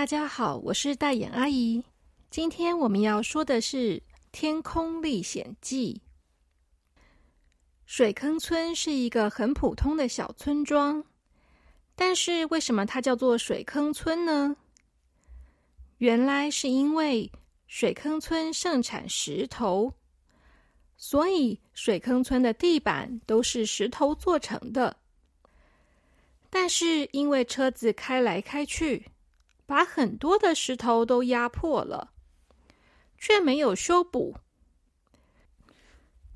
大家好，我是大眼阿姨。今天我们要说的是《天空历险记》。水坑村是一个很普通的小村庄，但是为什么它叫做水坑村呢？原来是因为水坑村盛产石头，所以水坑村的地板都是石头做成的。但是因为车子开来开去，把很多的石头都压破了，却没有修补。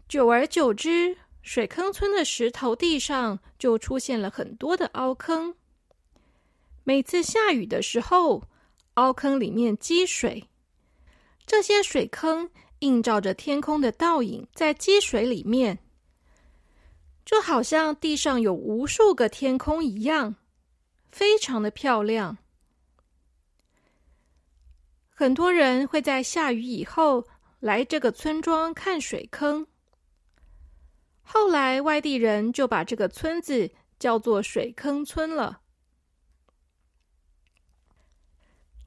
久而久之，水坑村的石头地上就出现了很多的凹坑。每次下雨的时候，凹坑里面积水，这些水坑映照着天空的倒影，在积水里面，就好像地上有无数个天空一样，非常的漂亮。很多人会在下雨以后来这个村庄看水坑。后来外地人就把这个村子叫做水坑村了。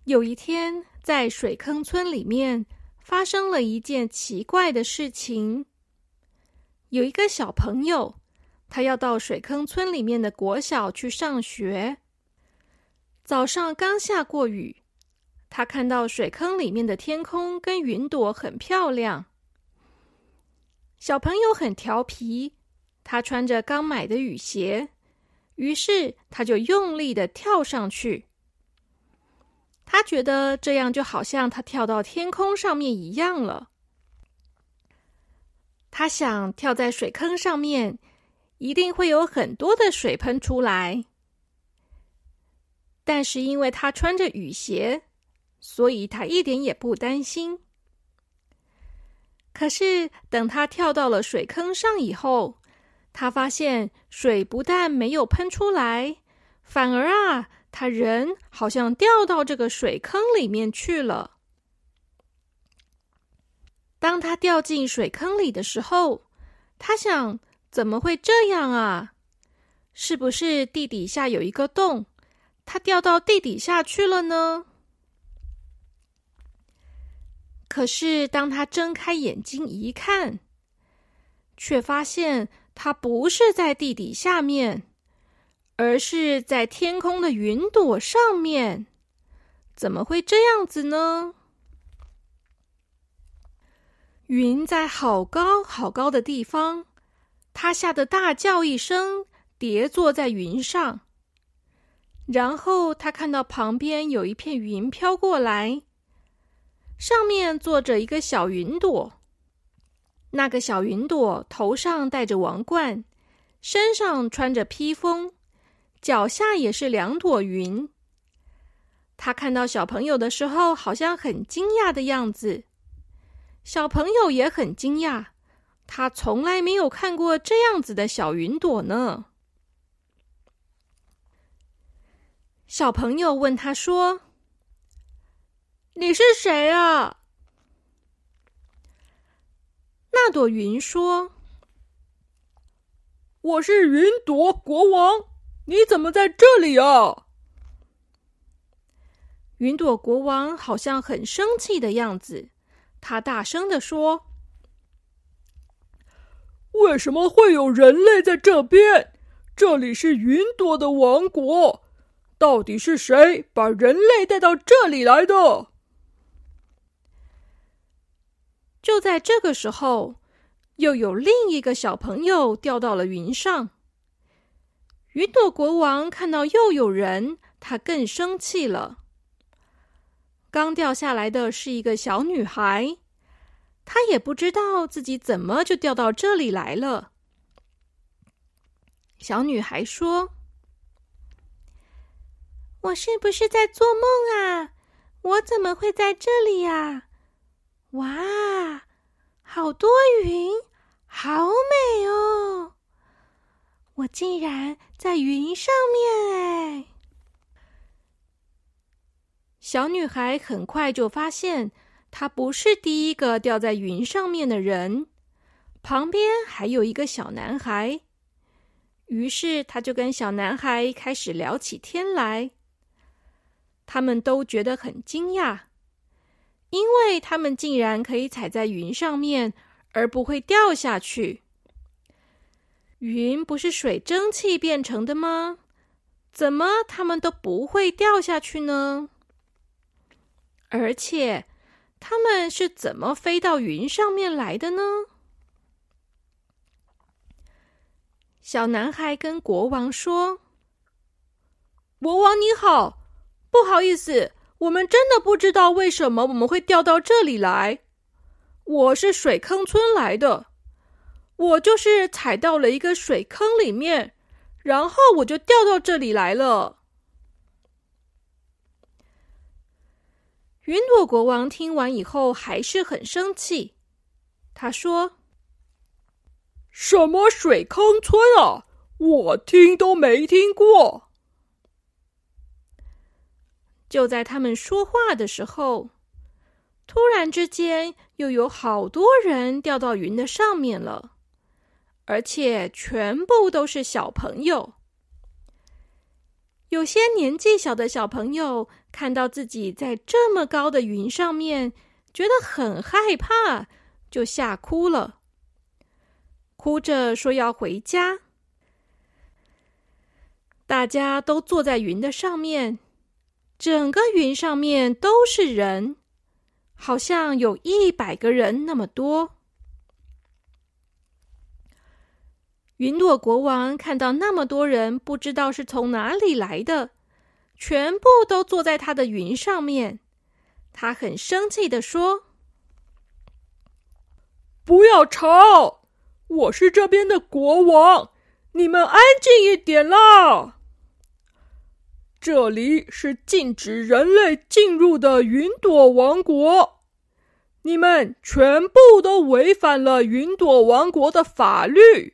有一天，在水坑村里面发生了一件奇怪的事情。有一个小朋友，他要到水坑村里面的国小去上学。早上刚下过雨。他看到水坑里面的天空跟云朵很漂亮。小朋友很调皮，他穿着刚买的雨鞋，于是他就用力的跳上去。他觉得这样就好像他跳到天空上面一样了。他想跳在水坑上面，一定会有很多的水喷出来。但是因为他穿着雨鞋。所以他一点也不担心。可是等他跳到了水坑上以后，他发现水不但没有喷出来，反而啊，他人好像掉到这个水坑里面去了。当他掉进水坑里的时候，他想：怎么会这样啊？是不是地底下有一个洞，他掉到地底下去了呢？可是，当他睁开眼睛一看，却发现他不是在地底下面，而是在天空的云朵上面。怎么会这样子呢？云在好高好高的地方，他吓得大叫一声，跌坐在云上。然后他看到旁边有一片云飘过来。上面坐着一个小云朵，那个小云朵头上戴着王冠，身上穿着披风，脚下也是两朵云。他看到小朋友的时候，好像很惊讶的样子。小朋友也很惊讶，他从来没有看过这样子的小云朵呢。小朋友问他说。你是谁啊？那朵云说：“我是云朵国王，你怎么在这里啊？”云朵国王好像很生气的样子，他大声的说：“为什么会有人类在这边？这里是云朵的王国，到底是谁把人类带到这里来的？”就在这个时候，又有另一个小朋友掉到了云上。云朵国王看到又有人，他更生气了。刚掉下来的是一个小女孩，她也不知道自己怎么就掉到这里来了。小女孩说：“我是不是在做梦啊？我怎么会在这里呀？”哇，好多云，好美哦！我竟然在云上面哎！小女孩很快就发现，她不是第一个掉在云上面的人，旁边还有一个小男孩。于是，她就跟小男孩开始聊起天来。他们都觉得很惊讶，因为他们竟然可以踩在云上面而不会掉下去。云不是水蒸气变成的吗？怎么他们都不会掉下去呢？而且，他们是怎么飞到云上面来的呢？小男孩跟国王说：“国王你好，不好意思，我们真的不知道为什么我们会掉到这里来。我是水坑村来的，我就是踩到了一个水坑里面，然后我就掉到这里来了。”云朵国王听完以后还是很生气，他说：“什么水坑村啊，我听都没听过。”就在他们说话的时候，突然之间又有好多人掉到云的上面了，而且全部都是小朋友。有些年纪小的小朋友看到自己在这么高的云上面，觉得很害怕，就吓哭了，哭着说要回家。大家都坐在云的上面，整个云上面都是人，好像有一百个人那么多。云朵国王看到那么多人，不知道是从哪里来的，全部都坐在他的云上面。他很生气的说：“不要吵！我是这边的国王，你们安静一点啦！这里是禁止人类进入的云朵王国，你们全部都违反了云朵王国的法律。”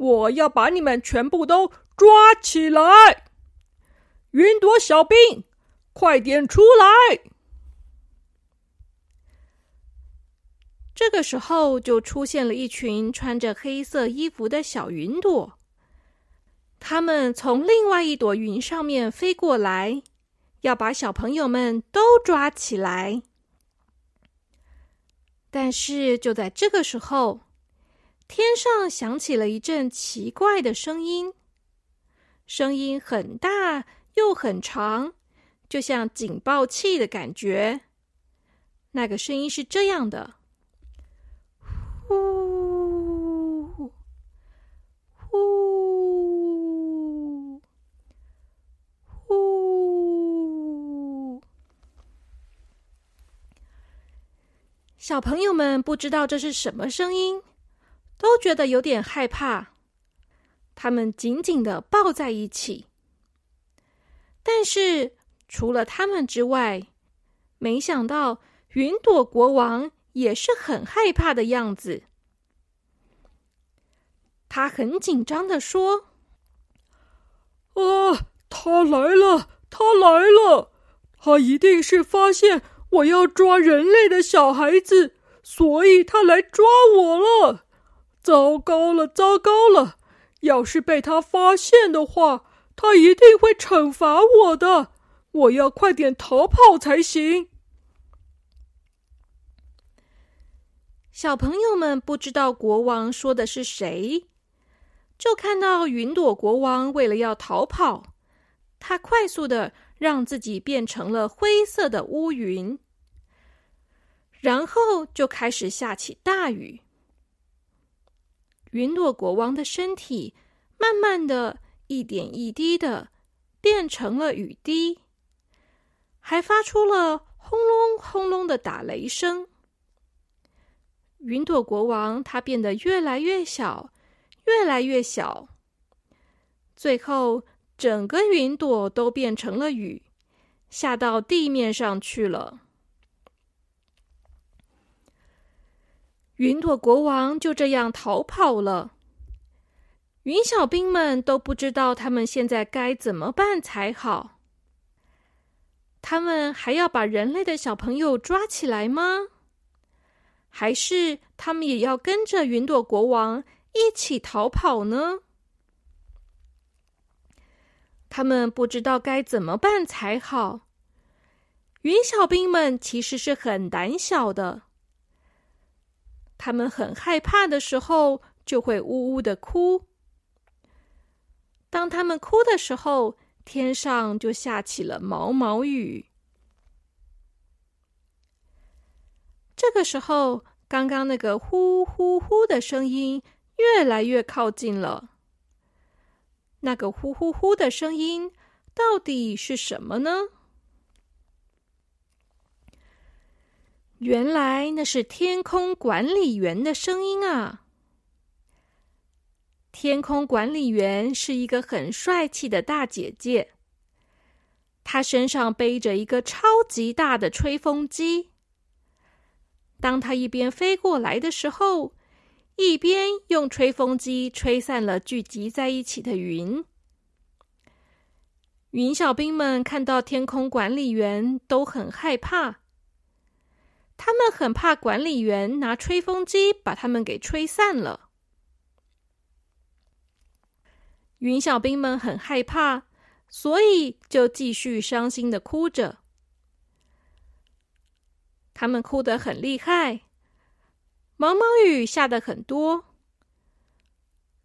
我要把你们全部都抓起来！云朵小兵，快点出来！这个时候，就出现了一群穿着黑色衣服的小云朵，他们从另外一朵云上面飞过来，要把小朋友们都抓起来。但是，就在这个时候。天上响起了一阵奇怪的声音，声音很大又很长，就像警报器的感觉。那个声音是这样的：小朋友们不知道这是什么声音。都觉得有点害怕，他们紧紧的抱在一起。但是除了他们之外，没想到云朵国王也是很害怕的样子。他很紧张的说：“啊，他来了，他来了！他一定是发现我要抓人类的小孩子，所以他来抓我了。”糟糕了，糟糕了！要是被他发现的话，他一定会惩罚我的。我要快点逃跑才行。小朋友们不知道国王说的是谁，就看到云朵国王为了要逃跑，他快速的让自己变成了灰色的乌云，然后就开始下起大雨。云朵国王的身体慢慢的一点一滴的变成了雨滴，还发出了轰隆轰隆的打雷声。云朵国王他变得越来越小，越来越小，最后整个云朵都变成了雨，下到地面上去了。云朵国王就这样逃跑了。云小兵们都不知道他们现在该怎么办才好。他们还要把人类的小朋友抓起来吗？还是他们也要跟着云朵国王一起逃跑呢？他们不知道该怎么办才好，云小兵们其实是很胆小的，他们很害怕的时候就会呜呜的哭。当他们哭的时候，天上就下起了毛毛雨。这个时候，刚刚那个呼呼呼的声音越来越靠近了。那个呼呼呼的声音到底是什么呢？原来那是天空管理员的声音啊！天空管理员是一个很帅气的大姐姐，她身上背着一个超级大的吹风机。当她一边飞过来的时候，一边用吹风机吹散了聚集在一起的云。云小兵们看到天空管理员都很害怕，他们很怕管理员拿吹风机把他们给吹散了。云小兵们很害怕，所以就继续伤心的哭着。他们哭得很厉害，毛毛雨下的很多。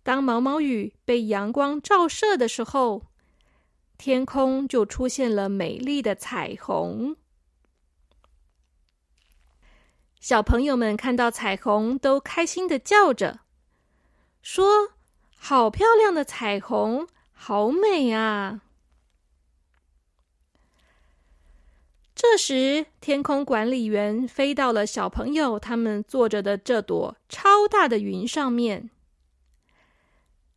当毛毛雨被阳光照射的时候，天空就出现了美丽的彩虹。小朋友们看到彩虹，都开心的叫着，说。好漂亮的彩虹，好美啊！这时，天空管理员飞到了小朋友他们坐着的这朵超大的云上面。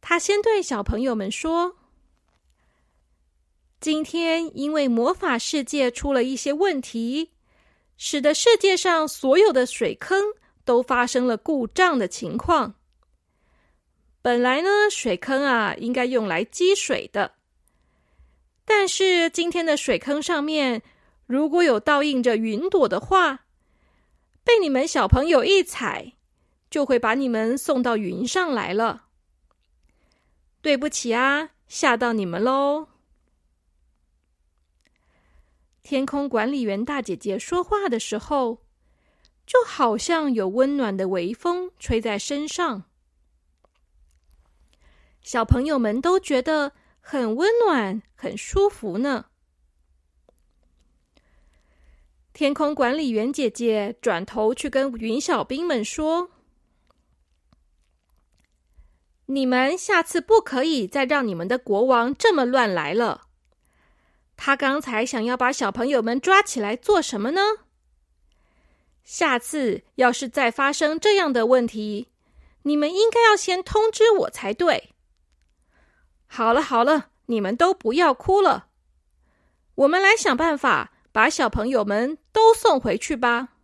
他先对小朋友们说：“今天因为魔法世界出了一些问题，使得世界上所有的水坑都发生了故障的情况。”本来呢，水坑啊应该用来积水的，但是今天的水坑上面如果有倒映着云朵的话，被你们小朋友一踩，就会把你们送到云上来了。对不起啊，吓到你们喽！天空管理员大姐姐说话的时候，就好像有温暖的微风吹在身上。小朋友们都觉得很温暖、很舒服呢。天空管理员姐姐转头去跟云小兵们说：“你们下次不可以再让你们的国王这么乱来了。他刚才想要把小朋友们抓起来做什么呢？下次要是再发生这样的问题，你们应该要先通知我才对。”好了好了，你们都不要哭了，我们来想办法把小朋友们都送回去吧。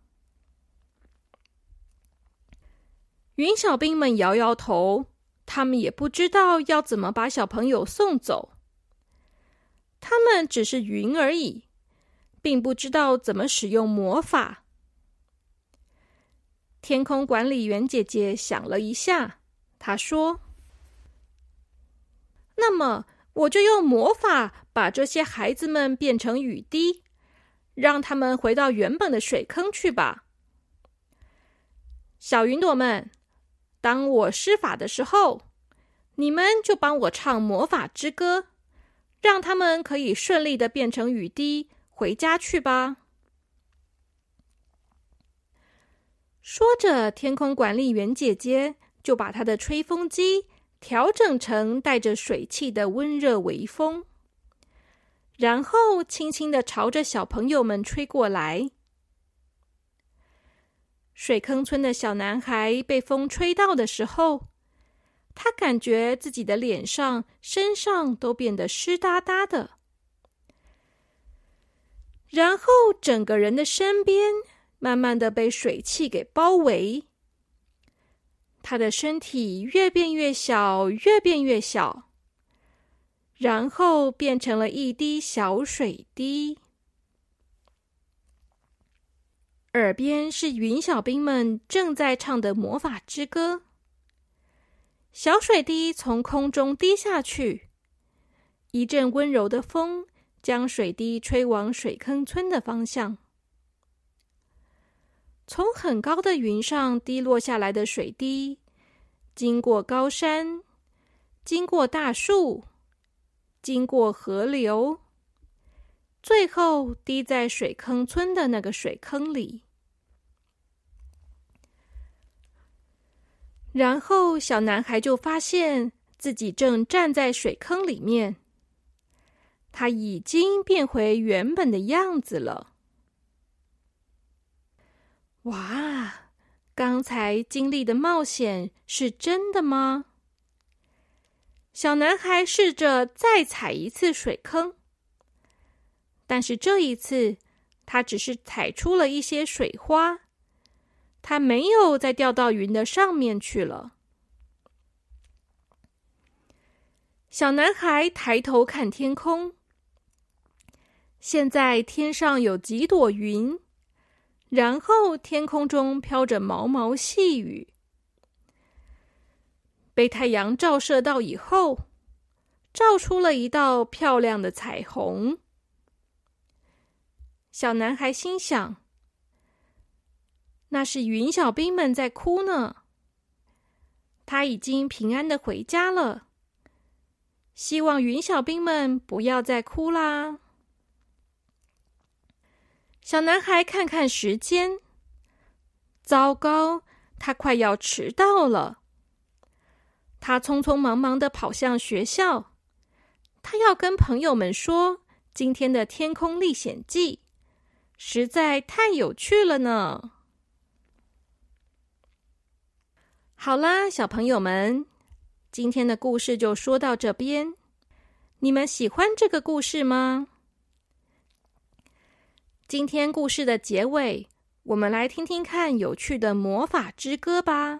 云小兵们摇摇头，他们也不知道要怎么把小朋友送走。他们只是云而已，并不知道怎么使用魔法。天空管理员姐姐想了一下，她说。那么，我就用魔法把这些孩子们变成雨滴，让他们回到原本的水坑去吧。小云朵们，当我施法的时候，你们就帮我唱魔法之歌，让他们可以顺利的变成雨滴回家去吧。说着，天空管理员姐姐就把她的吹风机。调整成带着水汽的温热微风，然后轻轻的朝着小朋友们吹过来。水坑村的小男孩被风吹到的时候，他感觉自己的脸上、身上都变得湿哒哒的，然后整个人的身边慢慢的被水汽给包围。他的身体越变越小，越变越小，然后变成了一滴小水滴。耳边是云小兵们正在唱的魔法之歌。小水滴从空中滴下去，一阵温柔的风将水滴吹往水坑村的方向。从很高的云上滴落下来的水滴，经过高山，经过大树，经过河流，最后滴在水坑村的那个水坑里。然后，小男孩就发现自己正站在水坑里面。他已经变回原本的样子了。哇！刚才经历的冒险是真的吗？小男孩试着再踩一次水坑，但是这一次他只是踩出了一些水花。他没有再掉到云的上面去了。小男孩抬头看天空，现在天上有几朵云，然后天空中飘着毛毛细雨。被太阳照射到以后，照出了一道漂亮的彩虹。小男孩心想。那是云小兵们在哭呢。他已经平安的回家了。希望云小兵们不要再哭啦。小男孩看看时间，糟糕，他快要迟到了。他匆匆忙忙的跑向学校，他要跟朋友们说今天的天空历险记，实在太有趣了呢。好啦，小朋友们，今天的故事就说到这边。你们喜欢这个故事吗？今天故事的结尾，我们来听听看有趣的魔法之歌吧。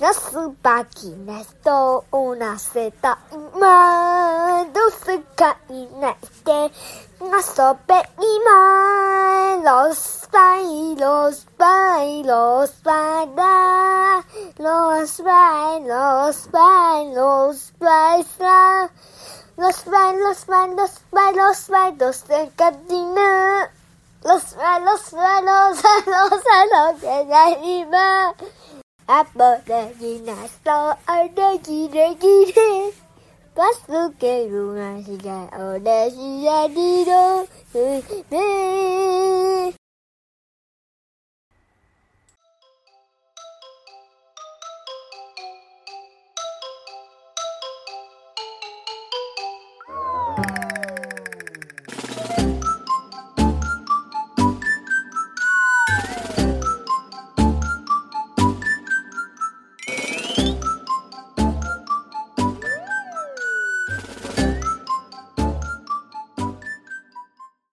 Las máquinas to una seta Mando se cainaste Naso peima Los bailos bailos para Los bailos bailos para Los bailos bailos bailos bailos de cadena Los bailos bailos bailos a lo que ya iba Aberdeen, Star, Aberdeen, Aberdeen. Pasu ke runga siga, oda siga dido,